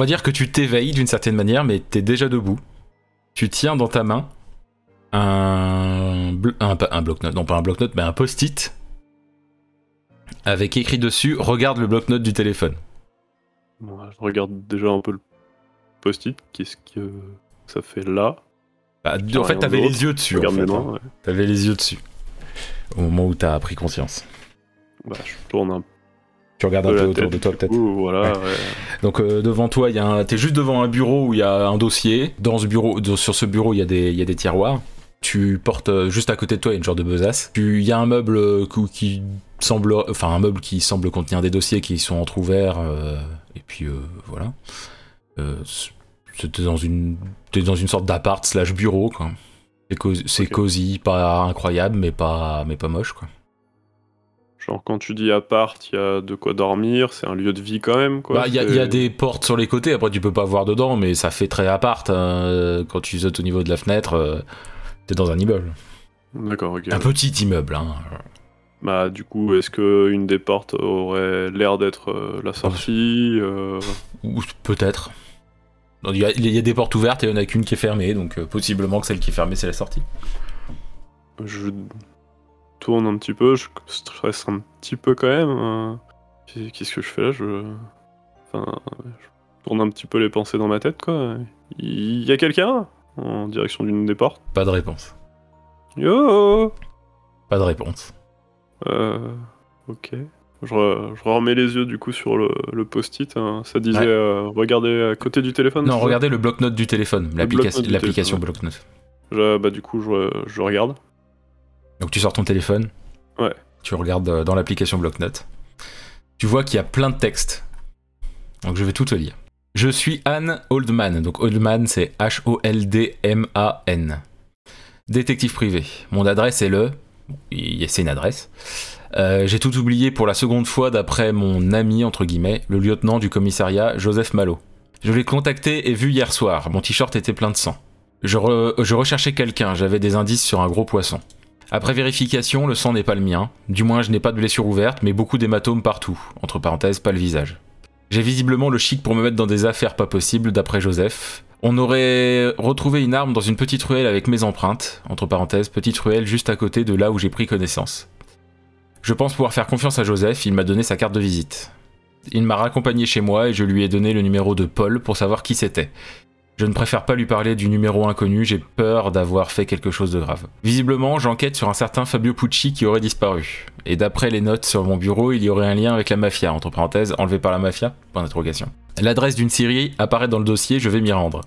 Va dire que tu t'éveilles d'une certaine manière, mais t'es déjà debout. Tu tiens dans ta main un, un, bloc-notes, non pas un bloc-notes, mais un post-it avec écrit dessus Regarde le bloc-notes du téléphone. Bon, je regarde déjà un peu le post-it. Qu'est-ce que ça fait là Bah, en fait, t'avais les yeux dessus. En fait, hein. ouais. T'avais les yeux dessus. Au moment où t'as pris conscience. Bah, je tourne un Tu regardes un peu autour de toi, peut-être. coup, voilà. ouais. Donc euh, devant toi, un... t'es juste devant un bureau où il y a un dossier. Dans ce bureau, sur ce bureau, il y, a des- il y a des tiroirs. Tu portes euh, juste à côté de toi une genre de besace. Tu- Il y a un meuble euh, qui semble, enfin un meuble qui semble contenir des dossiers qui sont entrouverts. euh, et puis euh, voilà. C'était dans une, t'es dans une sorte d'appart slash bureau quoi. C'est cosy, pas incroyable, mais pas, mais pas moche quoi. Genre, quand tu dis appart, il y a de quoi dormir, c'est un lieu de vie quand même, quoi. Bah, il y, a- c'est- il y a des portes sur les côtés, après tu peux pas voir dedans, mais ça fait très appart. hein. Quand tu sautes au niveau de la fenêtre, euh, t'es dans un immeuble. D'accord, ok. Un petit immeuble, hein. Bah, du coup, est-ce que une des portes aurait l'air d'être euh, la sortie euh, Ou peut-être. Il y, a- il y a des portes ouvertes et il y en a qu'une qui est fermée, donc euh, possiblement que celle qui est fermée, c'est la sortie. Je tourne un petit peu, je stresse un petit peu quand même. euh. Qu'est-ce que je fais là? Je... Enfin, je tourne un petit peu les pensées dans ma tête, quoi. Il y a quelqu'un? En direction d'une des portes. Pas de réponse. Yo Pas de réponse. Euh, ok. Je, re- je remets les yeux du coup sur le, le post-it. hein. Ça disait Ouais. euh, regardez à côté du téléphone. Non, regardez le bloc-notes du téléphone, l'application bloc-notes bah du coup je, je regarde. Donc tu sors ton téléphone. Ouais. Tu regardes euh, dans l'application bloc-notes. Tu vois qu'il y a plein de textes. Donc je vais tout te lire. Je suis Anne Oldman. Donc Oldman, c'est H-O-L-D-M-A-N. Détective privé. Mon adresse est le. C'est une adresse. Euh, J'ai tout oublié pour la seconde fois d'après mon ami, entre guillemets, le lieutenant du commissariat, Joseph Malo. Je l'ai contacté et vu hier soir. Mon t-shirt était plein de sang. Je, re- je recherchais quelqu'un, j'avais des indices sur un gros poisson. Après vérification, le sang n'est pas le mien. Du moins, je n'ai pas de blessure ouverte, mais beaucoup d'hématomes partout. Entre parenthèses, pas le visage. J'ai visiblement le chic pour me mettre dans des affaires pas possibles, d'après Joseph. On aurait retrouvé une arme dans une petite ruelle avec mes empreintes. Entre parenthèses, petite ruelle juste à côté de là où j'ai pris connaissance. Je pense pouvoir faire confiance à Joseph, il m'a donné sa carte de visite. Il m'a raccompagné chez moi et je lui ai donné le numéro de Paul pour savoir qui c'était. Je ne préfère pas lui parler du numéro inconnu, j'ai peur d'avoir fait quelque chose de grave. Visiblement, j'enquête sur un certain Fabio Pucci qui aurait disparu. Et d'après les notes sur mon bureau, il y aurait un lien avec la mafia, entre parenthèses, enlevé par la mafia? Point d'interrogation. L'adresse d'une Syrie apparaît dans le dossier, je vais m'y rendre.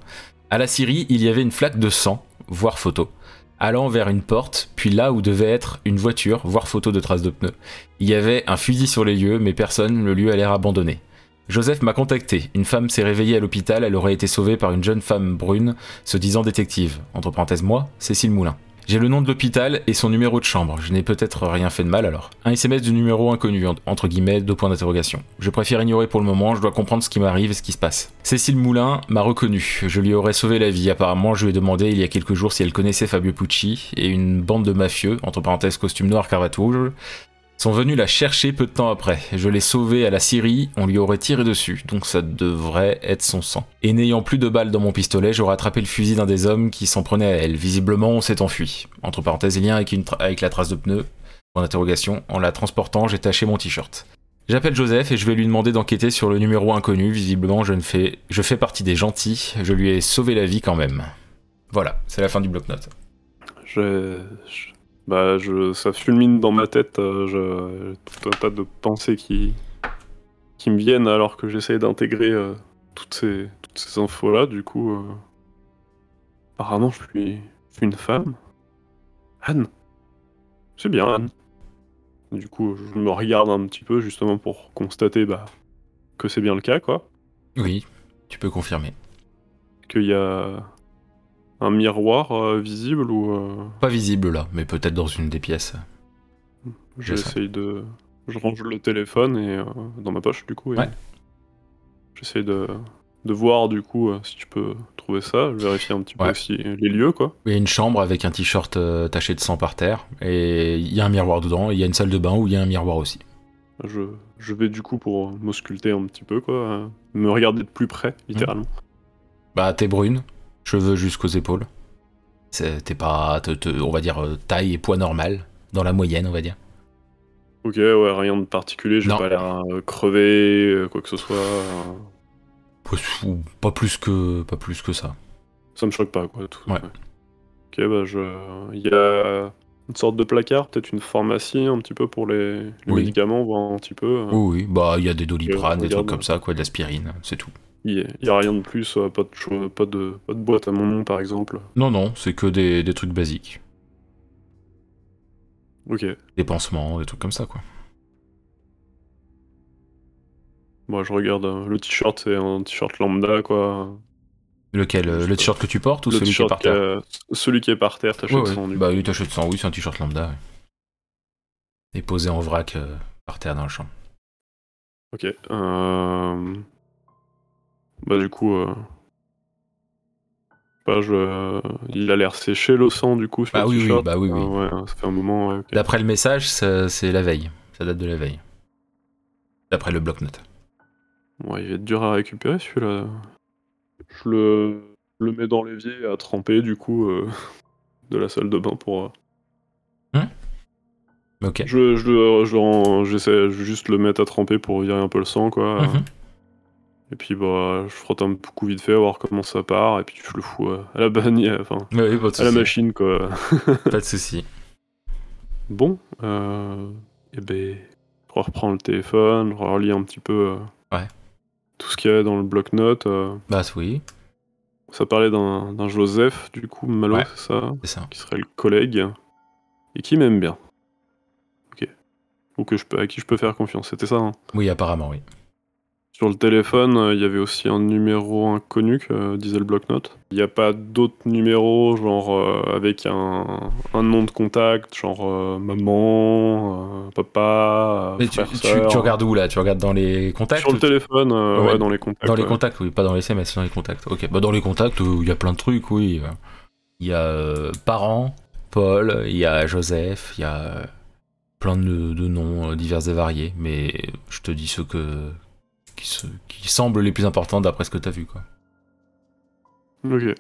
À la Syrie, il y avait une flaque de sang, voire photo, allant vers une porte, puis là où devait être une voiture, voire photo de traces de pneus. Il y avait un fusil sur les lieux, mais personne, le lieu a l'air abandonné. Joseph m'a contacté. Une femme s'est réveillée à l'hôpital, elle aurait été sauvée par une jeune femme brune, se disant détective. Entre parenthèses, moi, Cécile Moulin. J'ai le nom de l'hôpital et son numéro de chambre. Je n'ai peut-être rien fait de mal alors. Un SMS du numéro inconnu, en- entre guillemets, deux points d'interrogation. Je préfère ignorer pour le moment, je dois comprendre ce qui m'arrive et ce qui se passe. Cécile Moulin m'a reconnu. Je lui aurais sauvé la vie. Apparemment, je lui ai demandé il y a quelques jours si elle connaissait Fabio Pucci et une bande de mafieux, entre parenthèses costume noir, cravate rouge, sont venus la chercher peu de temps après. Je l'ai sauvée à la Syrie, on lui aurait tiré dessus, donc ça devrait être son sang. Et n'ayant plus de balles dans mon pistolet, j'aurais attrapé le fusil d'un des hommes qui s'en prenait à elle. Visiblement, on s'est enfui. Entre parenthèses, lien avec, avec la trace de pneu. Point d'interrogation. En la transportant, j'ai taché mon t-shirt. J'appelle Joseph et je vais lui demander d'enquêter sur le numéro inconnu. Visiblement, je, ne fais... je fais partie des gentils. Je lui ai sauvé la vie quand même. Voilà, c'est la fin du bloc-notes. Je- bah, je, ça fulmine dans ma tête. euh, je, tout un tas de pensées qui, qui me viennent alors que j'essaye d'intégrer euh, toutes ces, toutes ces infos-là. Du coup, euh, apparemment, je suis, je suis une femme. Anne. C'est bien, Anne. Du coup, je me regarde un petit peu justement pour constater bah, que c'est bien le cas, quoi. Oui, tu peux confirmer. Qu'il y a un miroir euh, visible ou. euh, Pas visible là, mais peut-être dans une des pièces. J'essaye de. Je range le téléphone et euh, dans ma poche du coup. Et Ouais. J'essaye de, de voir du coup si tu peux trouver ça. Je vérifie un petit peu aussi les lieux quoi. Il y a une chambre avec un t-shirt taché de sang par terre, et il y a un miroir dedans, il y a une salle de bain où il y a un miroir aussi. je, je vais du coup pour m'ausculter un petit peu, quoi. Me regarder de plus près, littéralement. Bah, t'es brune, cheveux jusqu'aux épaules. T'es pas, te- te- on va dire, euh, taille et poids normal, dans la moyenne, on va dire. Ok, ouais, rien de particulier, j'ai pas l'air euh, crevé, euh, quoi que ce soit. Pas, plus que, pas plus que ça. Ça me choque pas, quoi. Tout, Ouais. Ok, bah je. Il y a une sorte de placard, peut-être une pharmacie un petit peu pour les, les Oui. médicaments, voir un petit peu. Oui, oui, bah, il y a des doliprane, des trucs comme ça, quoi, de l'aspirine, c'est tout. Il y, a- rien de plus, euh, pas de, pas, de, pas de boîte à mon nom, par exemple. Non, non, c'est que des, des trucs basiques. Ok. Des pansements, des trucs comme ça, quoi. Moi, je regarde euh, le t-shirt, c'est un t-shirt lambda, quoi. Lequel euh, Le t-shirt que tu portes ou le celui qui est par terre euh, celui qui est par terre, t'achètes Ouais, ouais. sans du Bah, oui, t'achètes 100, oui, c'est un t-shirt lambda. ouais. Et posé en vrac par terre dans le champ. Ok. Euh... Bah du coup, euh... bah, je... il a l'air séché le sang du coup sur Bah le oui, oui, bah oui, oui. Euh, ouais, ça fait un moment. ouais. D'après le message, c'est la veille. Ça date de la veille. D'après le bloc-notes. Ouais, il va être dur à récupérer celui-là. Je le... le mets dans l'évier à tremper du coup euh, de la salle de bain pour. euh, Ok. Je, je, le- je, rends- j'essaie juste le mettre à tremper pour virer un peu le sang quoi. Mhm. Et puis bah je frotte un coup vite fait, voir comment ça part, et puis je le fous euh, à la bannière, enfin Oui, à la machine quoi. Pas de souci. Bon, euh, et ben, je reprends le téléphone, je relis un petit peu euh, Ouais. tout ce qu'il y a dans le bloc-notes. euh. Bah oui, ça parlait d'un Joseph, du coup, Malo, Ouais. c'est ça, c'est ça. qui serait le collègue, et qui m'aime bien. Ok. Ou que je peux, à qui je peux faire confiance, c'était ça. hein? Oui, apparemment, oui. Sur le téléphone, euh, il y avait aussi un numéro inconnu que disait le bloc-notes. Il n'y a pas d'autres numéros, genre euh, avec un, un nom de contact, genre euh, maman, papa, Mais tu, frère, tu- tu regardes où là? Tu regardes dans les contacts Sur le téléphone, Ouais, ouais, dans les contacts. Dans les ouais. contacts, oui, pas dans les SMS, dans les contacts. Ok, bah dans les contacts, il y a plein de trucs, oui. Il y a euh, parents, Paul, il y a Joseph, il y a plein de, de noms divers et variés, mais je te dis ceux que qui, se- qui semblent les plus importants d'après ce que t'as vu, quoi. Ok.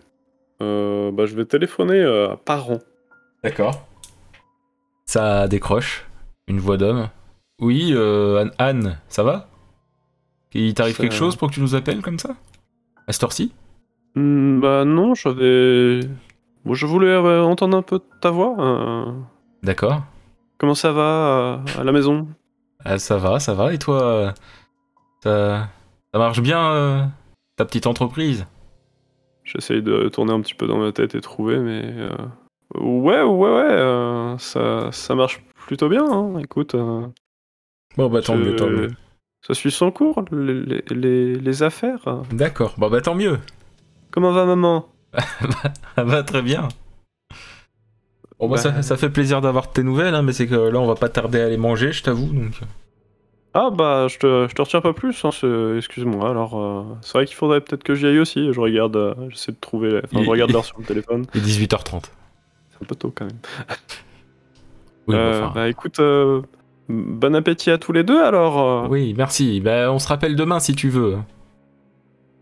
Euh, bah, je vais téléphoner euh, à parents. D'accord. Ça décroche, une voix d'homme. Oui, euh, Anne- ça va? Il t'arrive quelque chose pour que tu nous appelles comme ça? À cette heure-ci? Hmm, bah non, j'avais... Bon, je voulais entendre un peu ta voix. D'accord. Comment ça va à la maison? Ah, ça va, ça va. Et toi, ça, ça marche bien, euh, ta petite entreprise J'essaye de tourner un petit peu dans ma tête et trouver, mais... euh, Ouais, ouais, ouais, euh, ça, ça marche plutôt bien, hein. écoute. euh, Bon, bah tant je- mieux, tant mieux. Ça suit son cours, les, les- les- les affaires. D'accord, bon, bah tant mieux. Comment va maman? Ça va très bien. Bon, bah, Bah- ça, ça fait plaisir d'avoir tes nouvelles, hein, mais c'est que là, on va pas tarder à aller manger, je t'avoue. Donc... Ah bah, je te, je te retiens pas plus, hein, excuse-moi. Alors, euh, c'est vrai qu'il faudrait peut-être que j'y aille aussi. Je regarde, euh, j'essaie de trouver... Enfin, je regarde l'heure sur le téléphone. Il est 18h30. C'est un peu tôt quand même. Oui, Euh, bah, enfin, Bah écoute, euh, bon appétit à tous les deux alors. oui, merci. Bah, on se rappelle demain si tu veux.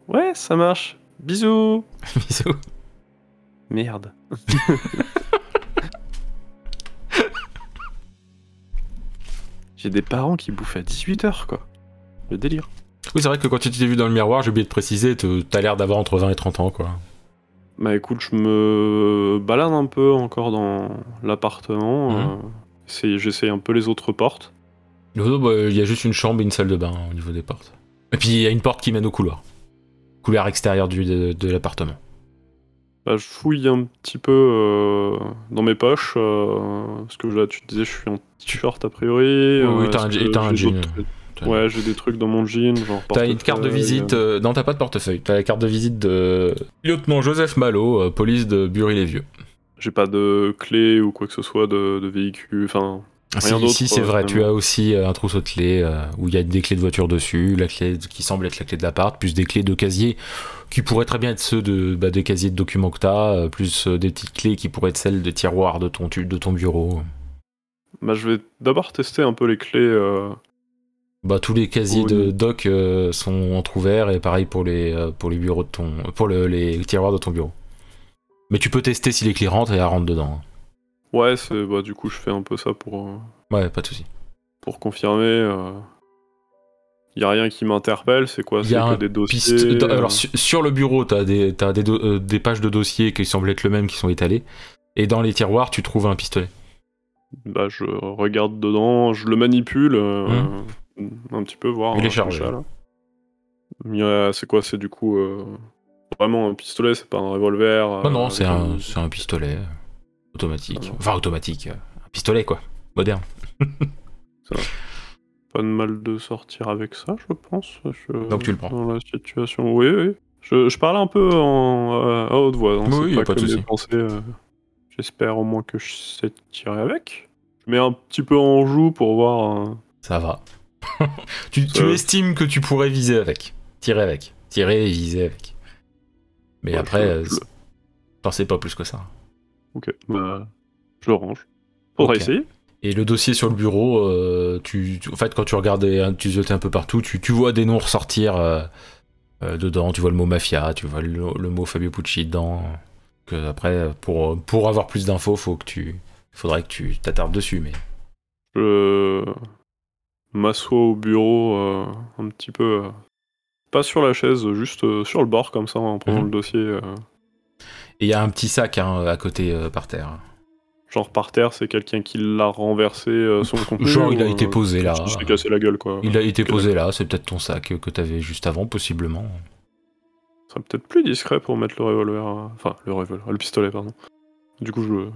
Ouais, ça marche. Bisous. Bisous. Merde. J'ai des parents qui bouffent à 18h quoi. Le délire. Oui, c'est vrai que quand tu t'es vu dans le miroir, j'ai oublié de préciser, t'as l'air d'avoir entre 20 et 30 ans, quoi. Bah écoute, je me balade un peu encore dans l'appartement. Mhm. euh, essaye- J'essaye un peu les autres portes. Bah, Il y a juste une chambre et une salle de bain au niveau des portes. Et puis il y a une porte qui mène au couloir. Couloir extérieur du, de, de l'appartement. Bah, je fouille un petit peu euh, dans mes poches. euh, parce que là, tu te disais, je suis en t-shirt a priori. Oui, oui, euh, t'as un jean, Ouais, j'ai des trucs dans mon jean, genre T'as une carte de visite. euh, euh, non, t'as pas de portefeuille. T'as la carte de visite de lieutenant Joseph Malo, police de Bury-les-Vieux. J'ai pas de clé ou quoi que ce soit de, de véhicule. Enfin, Rien Si, c'est vrai. Tu as aussi un trousseau de clés euh, où il y a des clés de voiture dessus, la clé qui semble être la clé de l'appart, plus des clés de casier qui pourraient très bien être ceux de, bah, des casiers de documents que t'as, euh, plus euh, des petites clés qui pourraient être celles de tiroirs de ton, tu- de ton bureau. bah, je vais d'abord tester un peu les clés. euh, Bah, tous les casiers Oui. de doc euh, sont entrouverts et pareil pour les, euh, pour les bureaux de ton. pour le- les tiroirs de ton bureau. Mais tu peux tester si les clés rentrent et elles rentrent dedans. Ouais, c'est bah du coup je fais un peu ça pour Ouais, pas de souci. pour confirmer. Y a rien qui m'interpelle, c'est quoi? Il C'est a que des dossiers. Piste- euh, Alors su- sur le bureau, des, des, do- euh, des pages de dossiers qui semblent être le même qui sont étalées. Et dans les tiroirs, tu trouves un pistolet. Bah je regarde dedans, je le manipule euh, un petit peu voir. Mmh. Il est euh, chargé. Il C'est quoi? C'est du coup euh, vraiment un pistolet, c'est pas un revolver. Non, euh, non, c'est un, pistolet automatique. Ah. Enfin, automatique. Un pistolet, quoi. Moderne. Pas de mal de sortir avec ça, je pense. Je- Donc tu le prends. Dans la situation, oui, oui. Je, je parle un peu en, euh, à haute voix. hein, Oui, a pas de souci. euh, J'espère au moins que je sais tirer avec. Je mets un petit peu en joue pour voir. euh, Ça va. tu, Ça tu va. estimes que tu pourrais viser avec. Tirer avec. Tirer et viser avec. Mais Ouais, après, je- sais pas plus que ça. Ok, bah, je range. Faudra Ok. essayer. Et le dossier sur le bureau, euh, tu, tu- en fait, quand tu regardais, hein, tu ziotais un peu partout, tu, tu vois des noms ressortir euh, euh, dedans. Tu vois le mot mafia, tu vois le, le mot Fabio Pucci dedans. Que après, pour, pour avoir plus d'infos, faut que tu, faudrait que tu t'attardes dessus. Mais Je m'assois au bureau un petit peu. pas sur la chaise, juste sur le bord comme ça en prenant Mhm. le dossier. et il y a un petit sac hein, à côté par terre. Genre par terre, c'est quelqu'un qui l'a renversé euh, son contenu. Genre, il a été euh, posé là. Je s'est cassé la gueule quoi. Il a été posé là. C'est peut-être ton sac que t'avais juste avant, possiblement. Ce serait peut-être plus discret pour mettre le revolver. euh, Enfin, le revolver, le pistolet, pardon. Du coup, je le,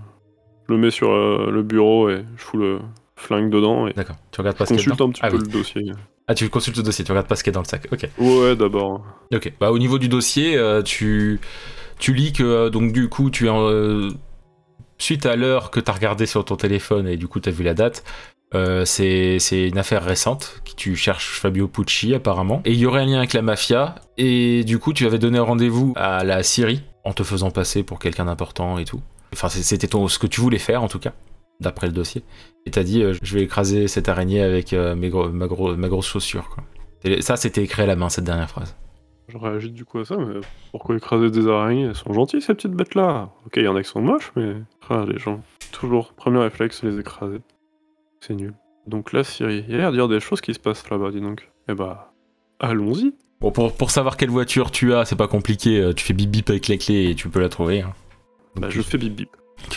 le mets sur euh, le bureau et je fous le flingue dedans et D'accord. Tu regardes pas je ce qu'il y a consulte un petit ah, peu oui. le dossier. ah, tu consultes le dossier. Tu regardes pas ce qu'il y a dans le sac. Ok. Ouais, d'abord. Ok. Bah, au niveau du dossier, euh, tu, tu lis que donc du coup tu es en, suite à l'heure que tu as regardé sur ton téléphone et du coup tu as vu la date. euh, c'est une affaire récente qui tu cherches Fabio Pucci apparemment et il y aurait un lien avec la mafia et du coup tu avais donné rendez-vous à la Syrie en te faisant passer pour quelqu'un d'important et tout. Enfin c'était ce que tu voulais faire en tout cas d'après le dossier et t'as dit euh, je vais écraser cette araignée avec euh, mes gros- ma, gros- ma grosse chaussure quoi. Ça c'était écrit à la main cette dernière phrase. Je réagis du coup à ça, mais pourquoi écraser des araignées? Elles sont gentilles ces petites bêtes là. Ok, il y en a qui sont moches, mais. Ah, les gens. Toujours, premier réflexe, les écraser. C'est nul. Donc là, Siri, il y a l'air d'y avoir des choses qui se passent là-bas, dis donc. Eh bah. Allons-y. Bon, pour, pour savoir quelle voiture tu as, c'est pas compliqué. euh, Tu fais bip bip avec les clés et tu peux la trouver. hein. Donc, Bah, tu, je fais bip bip.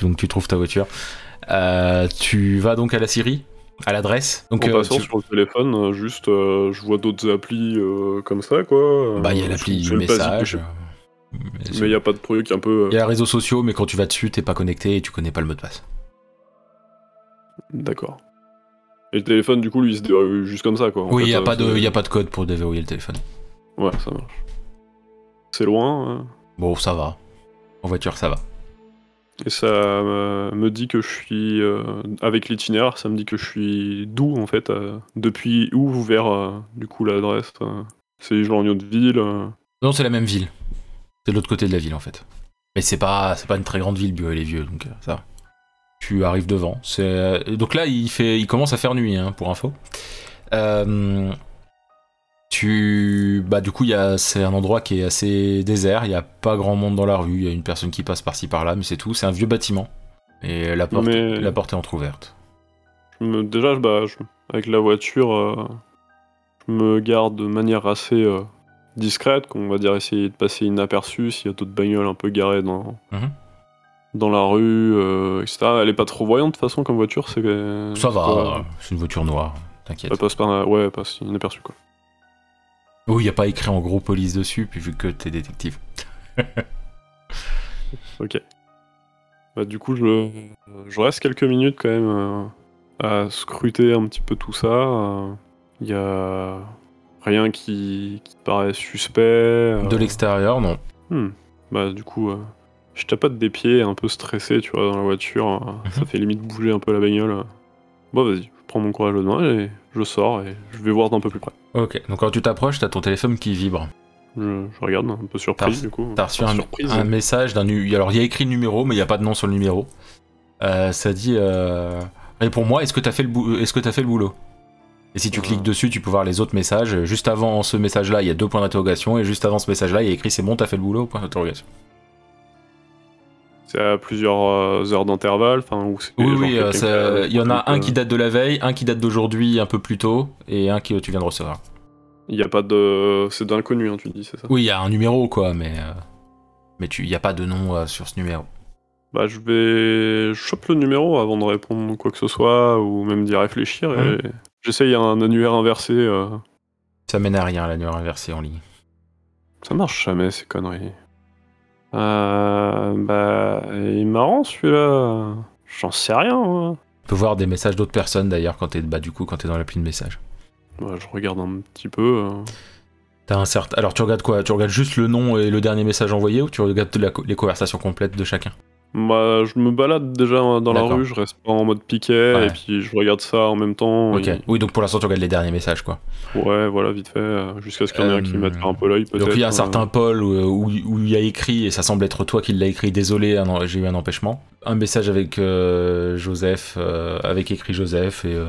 donc tu trouves ta voiture. Euh, tu vas donc à la Syrie, à l'adresse. Donc en euh, passant tu- sur le téléphone, euh, juste, euh, je vois d'autres applis comme ça, quoi. Bah il y a l'appli message. Mais il n'y a pas de truc un peu. Il y a les réseaux sociaux, mais quand tu vas dessus, t'es pas connecté et tu connais pas le mot de passe. D'accord. Et le téléphone, du coup, lui, il se déroule juste comme ça, quoi. En oui, il fait, y a pas de, y a pas de code pour déverrouiller le téléphone. Ouais, ça marche. C'est loin. euh, Bon, ça va. En voiture, ça va. Et ça me dit que je suis. euh, avec l'itinéraire, ça me dit que je suis d'où, en fait euh, Depuis où vers, euh, du coup, l'adresse C'est genre une autre ville Non, c'est la même ville. C'est de l'autre côté de la ville en fait. Mais c'est pas, c'est pas une très grande ville, Bio, elle est vieux, donc ça. va. Tu arrives devant. Donc là, il fait, il commence à faire nuit, hein, pour info. Euh, tu, bah du coup, il y a, c'est un endroit qui est assez désert. Il y a pas grand monde dans la rue. Il y a une personne qui passe par-ci par-là, mais c'est tout. C'est un vieux bâtiment et la porte, Mais- la porte est entrouverte. me- Déjà, bah, je- avec la voiture, euh, je me garde de manière assez euh, discrète, qu'on va dire essayer de passer inaperçu s'il y a d'autres bagnoles un peu garées dans, Mhm. dans la rue, euh, etc. Elle est pas trop voyante de toute façon comme voiture, c'est Ça va. C'est une voiture noire. T'inquiète. Elle passe par, ouais, elle passe inaperçue quoi. Oui, il y a pas écrit en gros police dessus, puis vu que t'es détective. Ok. Bah, du coup, je, je reste quelques minutes quand même euh, à scruter un petit peu tout ça. Il y a rien qui, qui paraît suspect. euh. De l'extérieur, non. Hmm. Bah, du coup, euh, je tapote des pieds un peu stressé, tu vois, dans la voiture. euh, Ça fait limite bouger un peu la bagnole. Bon, vas-y, je prends mon courage dedans et je sors et je vais voir d'un peu plus près. Ok, donc quand tu t'approches, t'as ton téléphone qui vibre. Je, je regarde un peu surpris, T'as- du coup. T'as reçu un, surprise. un message d'un nu. Alors il y a écrit le numéro, mais il n'y a pas de nom sur le numéro. Euh, ça dit. Euh... Réponds-moi, est-ce que t'as fait le bou- est-ce que t'as fait le boulot? Et si tu cliques dessus, tu peux voir les autres messages. Juste avant ce message-là, il y a deux points d'interrogation, et juste avant ce message-là, il y a écrit c'est bon, t'as fait le boulot, point d'interrogation. C'est à plusieurs euh, heures d'intervalle, enfin, Oui, oui, euh, il y en a un qui date de la veille, un qui date d'aujourd'hui un peu plus tôt, et un que tu viens de recevoir. Il n'y a pas de. C'est d'inconnu, hein, tu dis, c'est ça? Oui, il y a un numéro, quoi, mais. euh, Mais tu- il n'y a pas de nom euh, sur ce numéro. Bah, je vais. Je chope le numéro avant de répondre quoi que ce soit, ou même d'y réfléchir, et Mhm. j'essaye un annuaire inversé. euh, Ça mène à rien, la numéro inversée en ligne. Ça marche jamais, ces conneries. Euh. Bah. Il est marrant celui-là. J'en sais rien, moi. Tu peux voir des messages d'autres personnes d'ailleurs quand t'es bah, du coup quand t'es dans l'appli de message. Bah, je regarde un petit peu. euh. T'as un certain... Alors tu regardes quoi? Tu regardes juste le nom et le dernier message envoyé ou tu regardes la co- les conversations complètes de chacun? Bah, je me balade déjà dans la rue, je reste pas en mode piquet, Ouais. et puis je regarde ça en même temps. Ok. et- Oui, donc pour l'instant tu regardes les derniers messages quoi. Ouais, voilà, vite fait, euh, jusqu'à ce qu'il y en ait un qui Euh, mette un peu l'œil, peut-être. Donc il y a un euh. certain Paul où, il y a écrit, et ça semble être toi qui l'as écrit, désolé, j'ai eu un empêchement. Un message avec euh, Joseph, euh, avec écrit Joseph, et euh,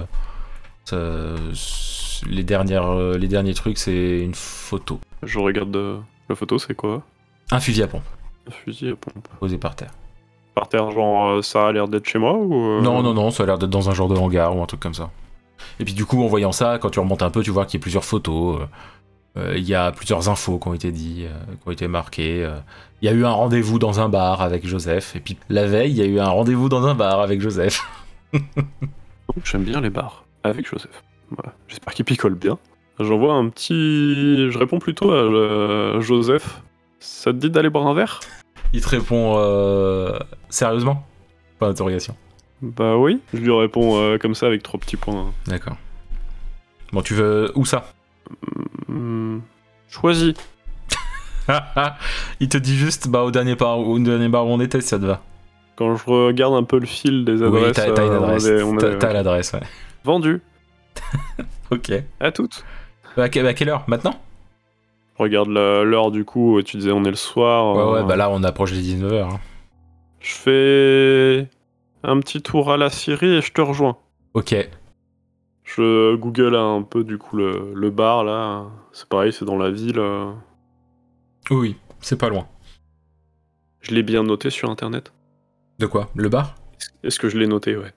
ça- les, dernières, euh, les derniers trucs c'est une photo. Je regarde euh, la photo, c'est quoi? Un fusil à pompe Un fusil à pompe. posé par terre. Par terre, genre, euh, ça a l'air d'être chez moi ou. euh, Non, non, non, ça a l'air d'être dans un genre de hangar ou un truc comme ça. Et puis du coup, en voyant ça, quand tu remontes un peu, tu vois qu'il y a plusieurs photos, euh, euh, il y a plusieurs infos qui ont été dites, euh, qui ont été marquées. euh. Il y a eu un rendez-vous dans un bar avec Joseph, et puis la veille, il y a eu un rendez-vous dans un bar avec Joseph. J'aime bien les bars. Avec Joseph. Voilà. J'espère qu'il picole bien. J'envoie un petit. Je réponds plutôt à Joseph. Ça te dit d'aller boire un verre? Il te répond euh, sérieusement? Pas d'interrogation. Bah oui. Je lui réponds euh, comme ça avec trois petits points. D'accord. Bon, tu veux où ça? Hmm, Choisis. Il te dit juste bah au dernier bar, au dernier bar où on était, si ça te va. Quand je regarde un peu le fil des adresses, oui, t'as t'as une euh, on adresse. on T'as- l'adresse, ouais. vendu. Ok. À toutes. Bah, à que- à quelle heure? Maintenant? Regarde l'heure du coup, et tu disais on est le soir. Ouais, euh, ouais, bah là on approche des 19h. Je fais un petit tour à la Syrie et je te rejoins. Ok. Je google un peu du coup le, le bar là. C'est pareil, c'est dans la ville. euh. Oui, oui, c'est pas loin. Je l'ai bien noté sur internet. De quoi? Le bar? Est-ce que je l'ai noté, ouais.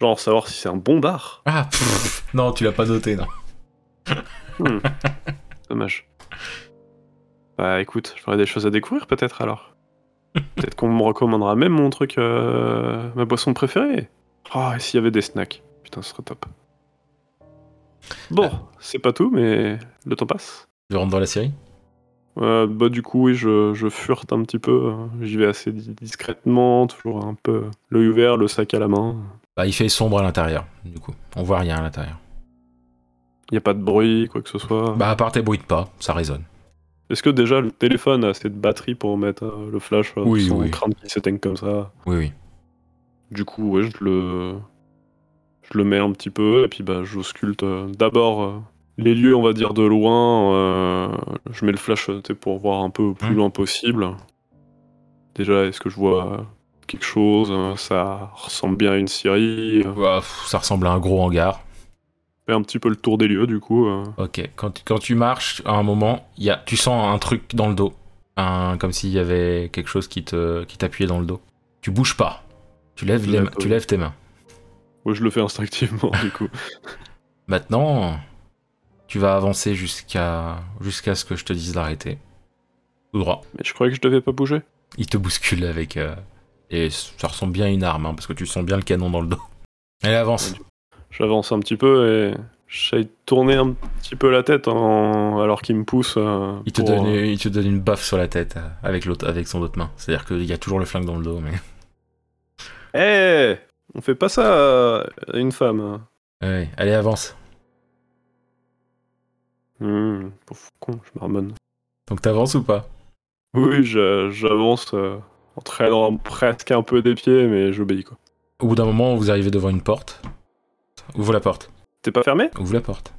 Genre savoir si c'est un bon bar. Ah, pff, non, tu l'as pas noté, non. Hmm. Dommage. Bah écoute, j'aurais des choses à découvrir peut-être alors. peut-être qu'on me recommandera même mon truc, euh, ma boisson préférée. Ah, et s'il y avait des snacks. Putain, ce serait top. Bon, Ah. c'est pas tout, mais le temps passe. Je rentre dans la série Euh, bah du coup oui je, je furte un petit peu, hein. j'y vais assez di- discrètement, toujours un peu l'œil ouvert, le sac à la main. Bah, il fait sombre à l'intérieur, du coup. On voit rien à l'intérieur. Il n'y a pas de bruit, quoi que ce soit. Bah, à part tes bruits de pas, ça résonne. Est-ce que déjà le téléphone a assez de batterie pour mettre euh, le flash euh, Oui, sans oui. crainte qu'il s'éteigne comme ça? Oui, oui. Du coup ouais je le... Je le mets un petit peu et puis bah j'ausculte euh, d'abord euh, les lieux on va dire de loin. je mets le flash pour voir un peu au plus Hmm. loin possible. Déjà est-ce que je vois quelque chose? Ça ressemble bien à une scierie. Ouah, pff, ça ressemble à un gros hangar. Fais un petit peu le tour des lieux du coup. euh. Ok, quand, tu- quand tu marches, à un moment, y a, tu sens un truc dans le dos. Un, comme s'il y avait quelque chose qui te qui t'appuyait dans le dos. Tu bouges pas. Tu lèves, les lève, tu lèves tes mains. Ouais, je le fais instinctivement du coup. Maintenant, tu vas avancer jusqu'à jusqu'à ce que je te dise d'arrêter. Tout droit. Mais je croyais que je devais pas bouger. Il te bouscule avec. euh, et ça ressemble bien à une arme, hein, parce que tu sens bien le canon dans le dos. Allez, avance. J'avance un petit peu et j'essaye de tourner un petit peu la tête en- alors qu'il me pousse. euh, Il te, pour, donne, euh, il te donne une baffe sur la tête euh, avec, l'autre, avec son autre main. C'est-à-dire qu'il y a toujours le flingue dans le dos, mais. Eh On fait pas ça à une femme. hein. Ouais, allez, avance. Pauvre con, je marmonne. Donc t'avances ou pas? Oui, je- j'avance euh, en traînant presque un peu des pieds, mais j'obéis quoi. Au bout d'un moment, vous arrivez devant une porte. Ouvre la porte. T'es pas fermé? Ouvre la porte.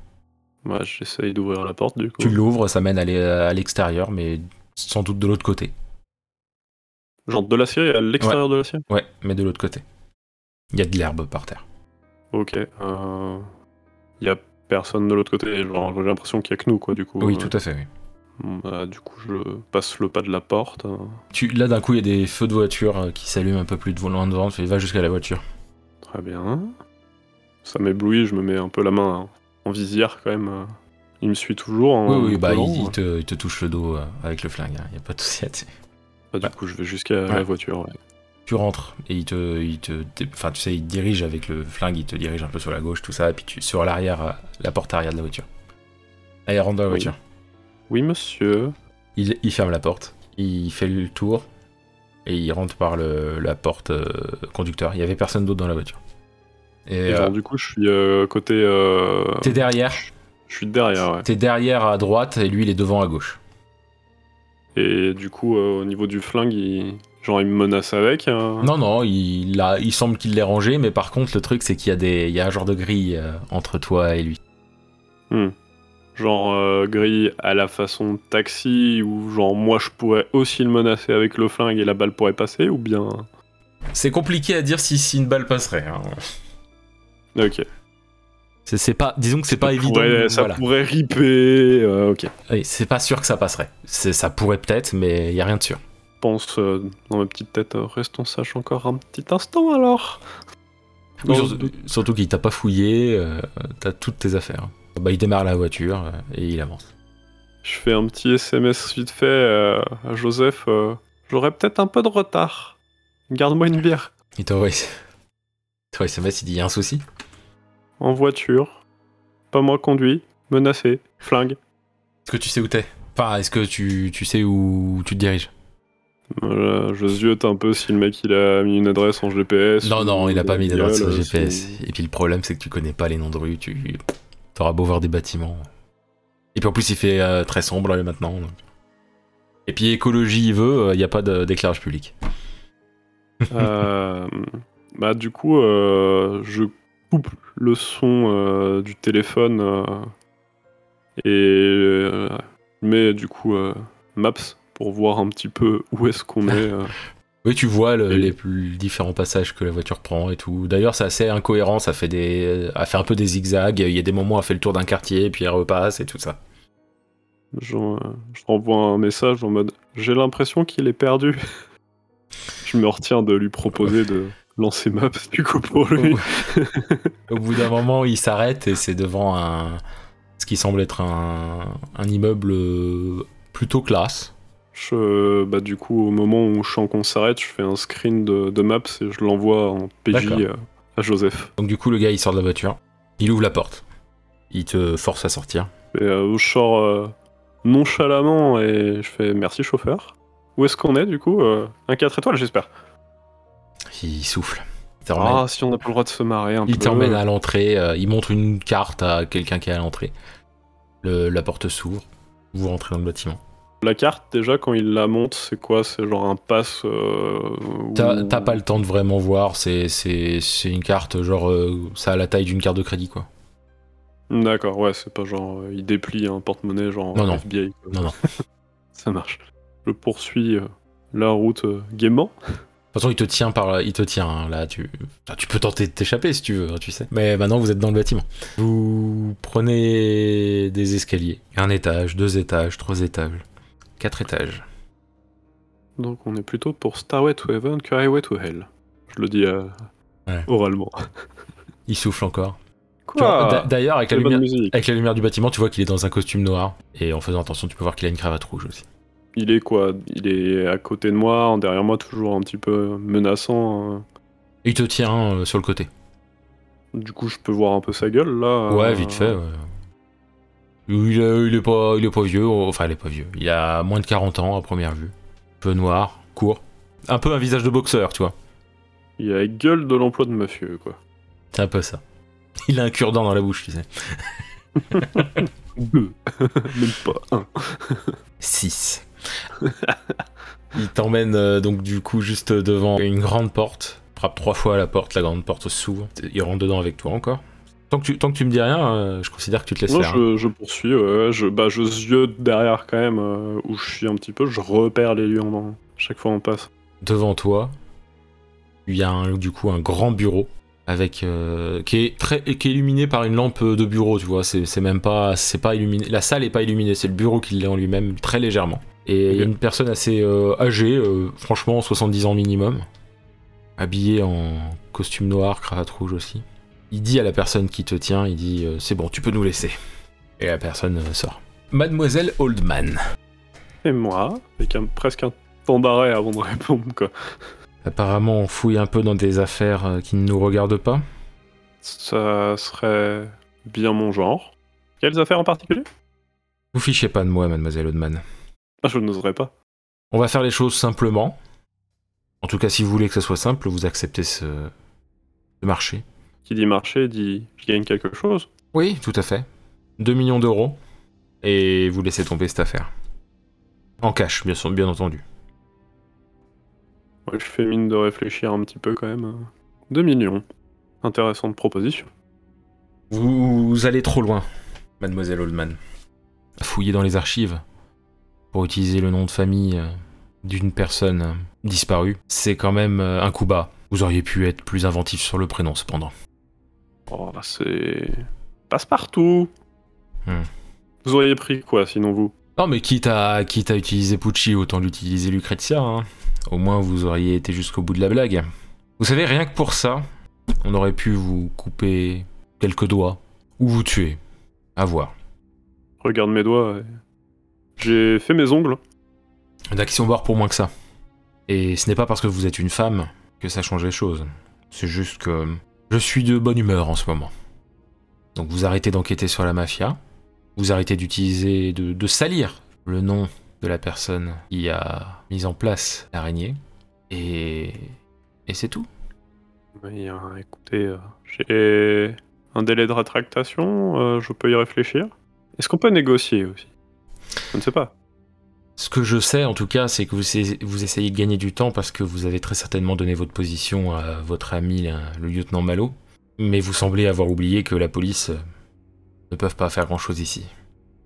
Moi, j'essaye d'ouvrir la porte du coup. Tu l'ouvres, ça mène à l'e- à l'extérieur, mais sans doute de l'autre côté. Genre de l'acier à l'extérieur de l'acier Ouais, mais de l'autre côté. Il y a de l'herbe par terre. Ok. euh, Y a personne de l'autre côté. Genre, j'ai l'impression qu'il y a que nous, quoi, du coup. Oui, Euh, tout à fait, oui. bah, du coup, je passe le pas de la porte. euh. Tu, là, d'un coup, il y a des feux de voiture euh, qui s'allument un peu plus de loin devant. Tu vas jusqu'à la voiture. Très bien. Ça m'éblouit, je me mets un peu la main en visière quand même. Il me suit toujours. en oui, oui, bah, il, ouais. te, il te touche le dos euh, avec le flingue. Il n'y a pas de souci. Bah, du ouais. coup, je vais jusqu'à Ouais. la voiture. ouais. Tu rentres et il te, il te, enfin, tu sais, il te dirige avec le flingue, il te dirige un peu sur la gauche, tout ça, et puis tu sur l'arrière, euh, la porte arrière de la voiture. Là, il rentre dans la Oui. voiture. Oui, monsieur. Il, il ferme la porte, il fait le tour et il rentre par le, la porte euh, conducteur. Il y avait personne d'autre dans la voiture. Et Et euh, genre, du coup, je suis euh, côté. euh, t'es derrière, Je suis derrière, ouais. t'es derrière à droite et lui il est devant à gauche. Et du coup, euh, au niveau du flingue, il... genre, il me menace avec. euh. Non, non, il, a, il semble qu'il l'ait rangé, mais par contre le truc c'est qu'il y a des, il y a un genre de grille euh, entre toi et lui. Hmm. Genre, grille à la façon taxi, ou genre, moi, je pourrais aussi le menacer avec le flingue et la balle pourrait passer, ou bien? C'est compliqué à dire si, si une balle passerait. hein. Ok. C'est, pas, disons que c'est pas Ça évident. pourrait- ça voilà. pourrait ripper. euh, ok. Oui, c'est pas sûr que ça passerait. Ça pourrait peut-être, mais il y a rien de sûr. Je pense euh, dans ma petite tête, euh, restons sages encore un petit instant alors. Oui, surtout, surtout qu'il t'a pas fouillé, euh, t'as toutes tes affaires. Bah, il démarre la voiture et il avance. Je fais un petit SMS vite fait à Joseph. J'aurais peut-être un peu de retard. Garde-moi une bière. Il t'envoie, il SMS, il dit y a un souci? En voiture. Pas moi conduit. Menacé. Flingue. Est-ce que tu sais où t'es? Enfin, est-ce que tu, tu sais où tu te diriges? Voilà, je ziote un peu si le mec il a mis une adresse en GPS. Non, non, il a pas mis d'adresse sur Google, GPS. Et puis le problème, c'est que tu connais pas les noms de rue, tu auras beau voir des bâtiments. Et puis en plus, il fait euh, très sombre là, maintenant. donc. Et puis écologie, il veut, il n'y a pas d'éclairage public. Euh, bah du coup, euh, je coupe le son euh, du téléphone euh, et euh, je mets du coup Maps pour voir un petit peu où est-ce qu'on est. Oui, tu vois le- les plus différents passages que la voiture prend et tout. D'ailleurs, c'est assez incohérent, ça fait des, elle fait un peu des zigzags. Il y a des moments où elle fait le tour d'un quartier, puis elle repasse et tout ça. Genre, je renvoie un message en mode j'ai l'impression qu'il est perdu. je me retiens de lui proposer de lancer Maps du coup pour lui. Au bout d'un moment, il s'arrête et c'est devant un, ce qui semble être un, un immeuble plutôt classe. Je, bah, du coup, au moment où je sens qu'on s'arrête, je fais un screen de, de Maps et je l'envoie en PJ euh, à Joseph. Donc du coup, le gars, il sort de la voiture, il ouvre la porte, il te force à sortir. Et euh, je sors euh, nonchalamment et je fais merci chauffeur. Où est-ce qu'on est du coup Euh, Un 4 étoiles j'espère. Il souffle. Il Ah si on n'a pas le droit de se marrer un il peu. t'emmène à l'entrée, euh, il montre une carte à quelqu'un qui est à l'entrée. Le- la porte s'ouvre, vous rentrez dans le bâtiment. La carte déjà quand il la monte c'est quoi? C'est genre un pass euh, T'as pas le temps de vraiment voir, c'est une carte, genre, euh, ça a la taille d'une carte de crédit, quoi. D'accord, ouais, c'est pas genre il déplie un porte-monnaie genre Non, non. FBI. quoi. Non, non. Ça marche. Je poursuis la route gaiement. De toute façon, il te tient par, il te tient hein, là. Tu, enfin, tu peux tenter de t'échapper si tu veux, hein, tu sais. Mais maintenant, vous êtes dans le bâtiment. Vous prenez des escaliers, un étage, deux étages, trois étages, quatre étages. Donc on est plutôt pour Starway to Heaven que Highway to Hell. Je le dis euh, Ouais. oralement. Il souffle encore. Quoi D'a- D'ailleurs, avec avec la lumière du bâtiment, tu vois qu'il est dans un costume noir. Et en faisant attention, tu peux voir qu'il a une cravate rouge aussi. Il est quoi? Il est à côté de moi, en derrière moi, toujours un petit peu menaçant. hein. Il te tient euh, sur le côté. Du coup, je peux voir un peu sa gueule là. Ouais, euh, vite fait. ouais. Il, est, il est pas, il est pas vieux, enfin il est pas vieux. Il a moins de 40 ans à première vue. Peu noir, court. Un peu un visage de boxeur, tu vois. Il a la gueule de l'emploi de mafieux, quoi. C'est un peu ça. Il a un cure-dent dans la bouche, tu sais. Deux. Même pas un. 6. il t'emmène euh, donc du coup juste devant une grande porte. Frappe trois fois à la porte, la grande porte s'ouvre. Il rentre dedans avec toi encore. Tant que tu, tant que tu me dis rien, euh, je considère que tu te laisses Moi, faire. je, je poursuis, ouais, je, bah, je ziote derrière quand même, euh, où je suis un petit peu, je repère les lieux chaque fois on passe. Devant toi, il y a un- du coup un grand bureau avec euh, qui est très qui est illuminé par une lampe de bureau, tu vois. C'est c'est même pas c'est pas illuminé. La salle est pas illuminée, c'est le bureau qui l'est en lui-même très légèrement. Et il y a une personne assez euh, âgée, euh, franchement 70 ans minimum, habillée en costume noir, cravate rouge aussi. Il dit à la personne qui te tient, il dit euh, c'est bon, tu peux nous laisser. Et la personne euh, sort. Mademoiselle Oldman. Et moi, avec un, presque un temps d'arrêt avant de répondre, quoi. Apparemment, on fouille un peu dans des affaires qui ne nous regardent pas. Ça serait bien mon genre. Quelles affaires en particulier? Vous fichez pas de moi, mademoiselle Oldman. Ah, je n'oserais pas. On va faire les choses simplement. En tout cas, si vous voulez que ce soit simple, vous acceptez ce, ce marché. Qui dit marché dit je gagne quelque chose. Oui, tout à fait. 2 millions d'euros. Et vous laissez tomber cette affaire. En cash, bien, sûr- bien entendu. Ouais, je fais mine de réfléchir un petit peu quand même. 2 millions. Intéressante proposition. Vous allez trop loin, mademoiselle Oldman. Fouiller dans les archives pour utiliser le nom de famille euh, d'une personne euh, disparue, c'est quand même euh, un coup bas. Vous auriez pu être plus inventif sur le prénom, cependant. Oh, là, c'est. Passe-partout Hmm. Vous auriez pris quoi sinon vous? Non, mais quitte à, quitte à utiliser Pucci, autant l'utiliser Lucrezia. hein. Au moins, vous auriez été jusqu'au bout de la blague. Vous savez, rien que pour ça, on aurait pu vous couper quelques doigts ou vous tuer. À voir. Regarde mes doigts. et- J'ai fait mes ongles. Il y en a qui sont morts pour moins que ça. Et ce n'est pas parce que vous êtes une femme que ça change les choses. C'est juste que je suis de bonne humeur en ce moment. Donc vous arrêtez d'enquêter sur la mafia, vous arrêtez d'utiliser, de, de salir le nom de la personne qui a mis en place l'araignée, et, et c'est tout. Oui, hein, écoutez, euh, j'ai un délai de rétractation, euh, je peux y réfléchir. Est-ce qu'on peut négocier aussi? Je ne sais pas. Ce que je sais en tout cas, c'est que vous, essayez- vous essayez de gagner du temps parce que vous avez très certainement donné votre position à votre ami, le le lieutenant Malo, mais vous semblez avoir oublié que la police euh, ne peuvent pas faire grand-chose ici.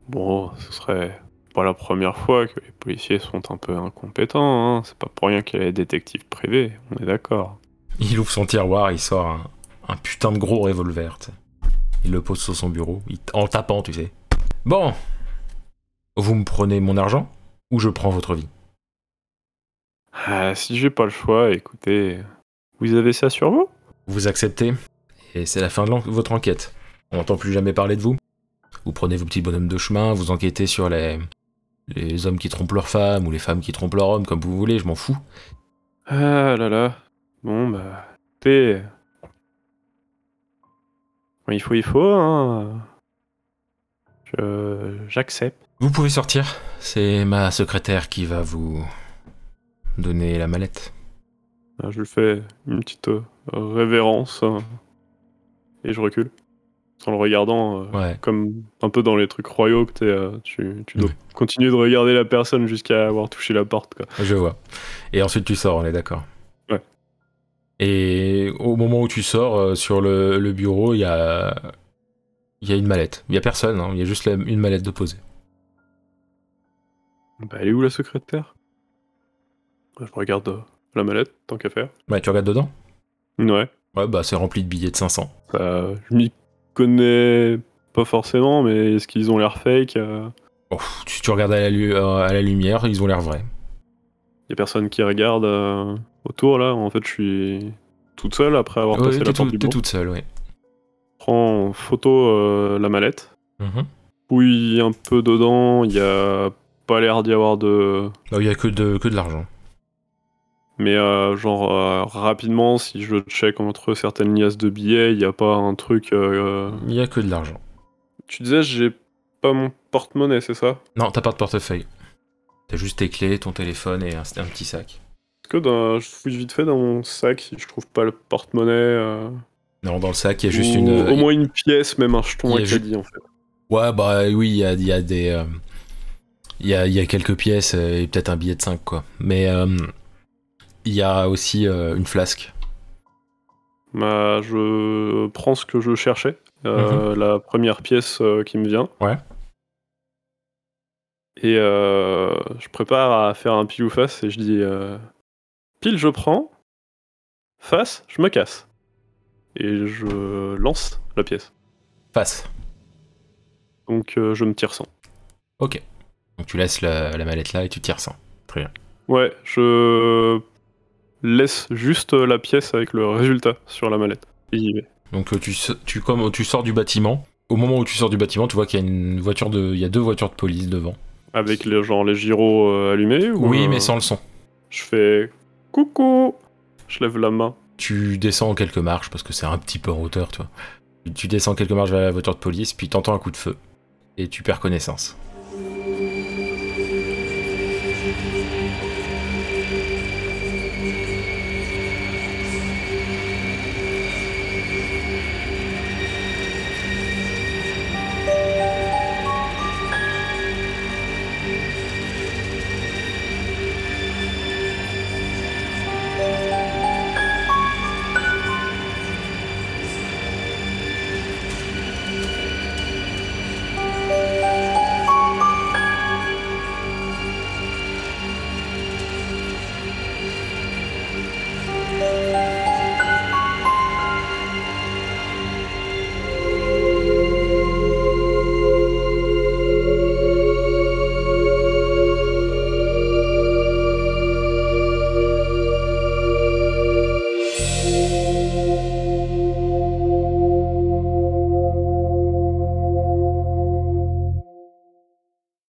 Bon, ce serait pas la première fois que les policiers sont un peu incompétents, hein. c'est pas pour rien qu'il y a les détectives privés, on est d'accord. Il ouvre son tiroir, il sort un, un putain de gros revolver. Il le pose sur son bureau, il- en tapant, tu sais. Bon, vous me prenez mon argent ou je prends votre vie? Ah, si j'ai pas le choix, écoutez, vous avez ça sur vous? Vous acceptez? Et c'est la fin de votre enquête. On n'entend plus jamais parler de vous. Vous prenez vos petits bonhommes de chemin, vous enquêtez sur les les hommes qui trompent leurs femmes ou les femmes qui trompent leurs hommes, comme vous voulez, je m'en fous. Ah là là, bon bah, écoutez, il faut, il faut, hein. Je- J'accepte. Vous pouvez sortir. C'est ma secrétaire qui va vous donner la mallette. Ah, Je lui fais une petite euh, révérence hein, et je recule. En le regardant, euh, Ouais. comme un peu dans les trucs royaux, que euh, tu, tu dois continuer de regarder la personne jusqu'à avoir touché la porte. Quoi. Je vois. Et ensuite tu sors, on est d'accord. Ouais. Et au moment où tu sors, euh, sur le, le bureau, il y a, il y a une mallette. Il y a personne, hein, il y a juste la- une mallette de posée. Bah, elle est où la secrétaire Bah, Je regarde euh, la mallette, tant qu'à faire. Ouais, tu regardes dedans? Ouais. Ouais, bah c'est rempli de billets de 500. Ça, je m'y connais pas forcément, mais est-ce qu'ils ont l'air fake euh, Oh, tu, tu regardes à la, lu- euh, à la lumière, ils ont l'air vrais. Y a personne qui regarde euh, autour là. En fait, je suis toute seule après avoir Ouais, passé la porte tout- du t'es toute seule, oui. Prends en photo euh, la mallette. Mhm. Fouille un peu dedans. Il y a pas l'air d'y avoir de. Oh, Il y a que de, que de l'argent. Mais euh, genre euh, rapidement, si je check entre certaines liasses de billets, il y a pas un truc. euh, Il y a que de l'argent. Tu disais, j'ai pas mon porte-monnaie, c'est ça? Non, t'as pas de portefeuille. T'as juste tes clés, ton téléphone et un, un petit sac. Est-ce que dans... je fouille vite fait dans mon sac si je trouve pas le porte-monnaie Non, dans le sac, il y a juste ou une. Au moins une pièce, même un jeton il y à a ju- crédit en fait. Ouais, bah oui, il y a, il y a des. Il y, a, il y a quelques pièces et peut-être un billet de 5, quoi. Mais euh, il y a aussi euh, une flasque. Bah, je prends ce que je cherchais. euh, La première pièce euh, qui me vient. Mhm. Ouais. Et euh, je prépare à faire un pile ou face et je dis pile je prends, face je me casse. et je lance la pièce. Passe. Donc je me tire sans. Ok. Donc tu laisses la, la mallette là et tu tires sans. Très bien. Ouais, je laisse juste la pièce avec le résultat sur la mallette. Et j'y vais. Donc euh, tu, tu, comme, tu sors du bâtiment. Au moment où tu sors du bâtiment, tu vois qu'il y a une voiture de, il y a deux voitures de police devant. Avec les, genre, les gyros euh, allumés ou, Oui, euh, mais sans le son. Je fais coucou Je lève la main. Tu descends quelques marches parce que c'est un petit peu en hauteur, tu vois. Tu descends quelques marches vers la voiture de police, puis t'entends un coup de feu et tu perds connaissance.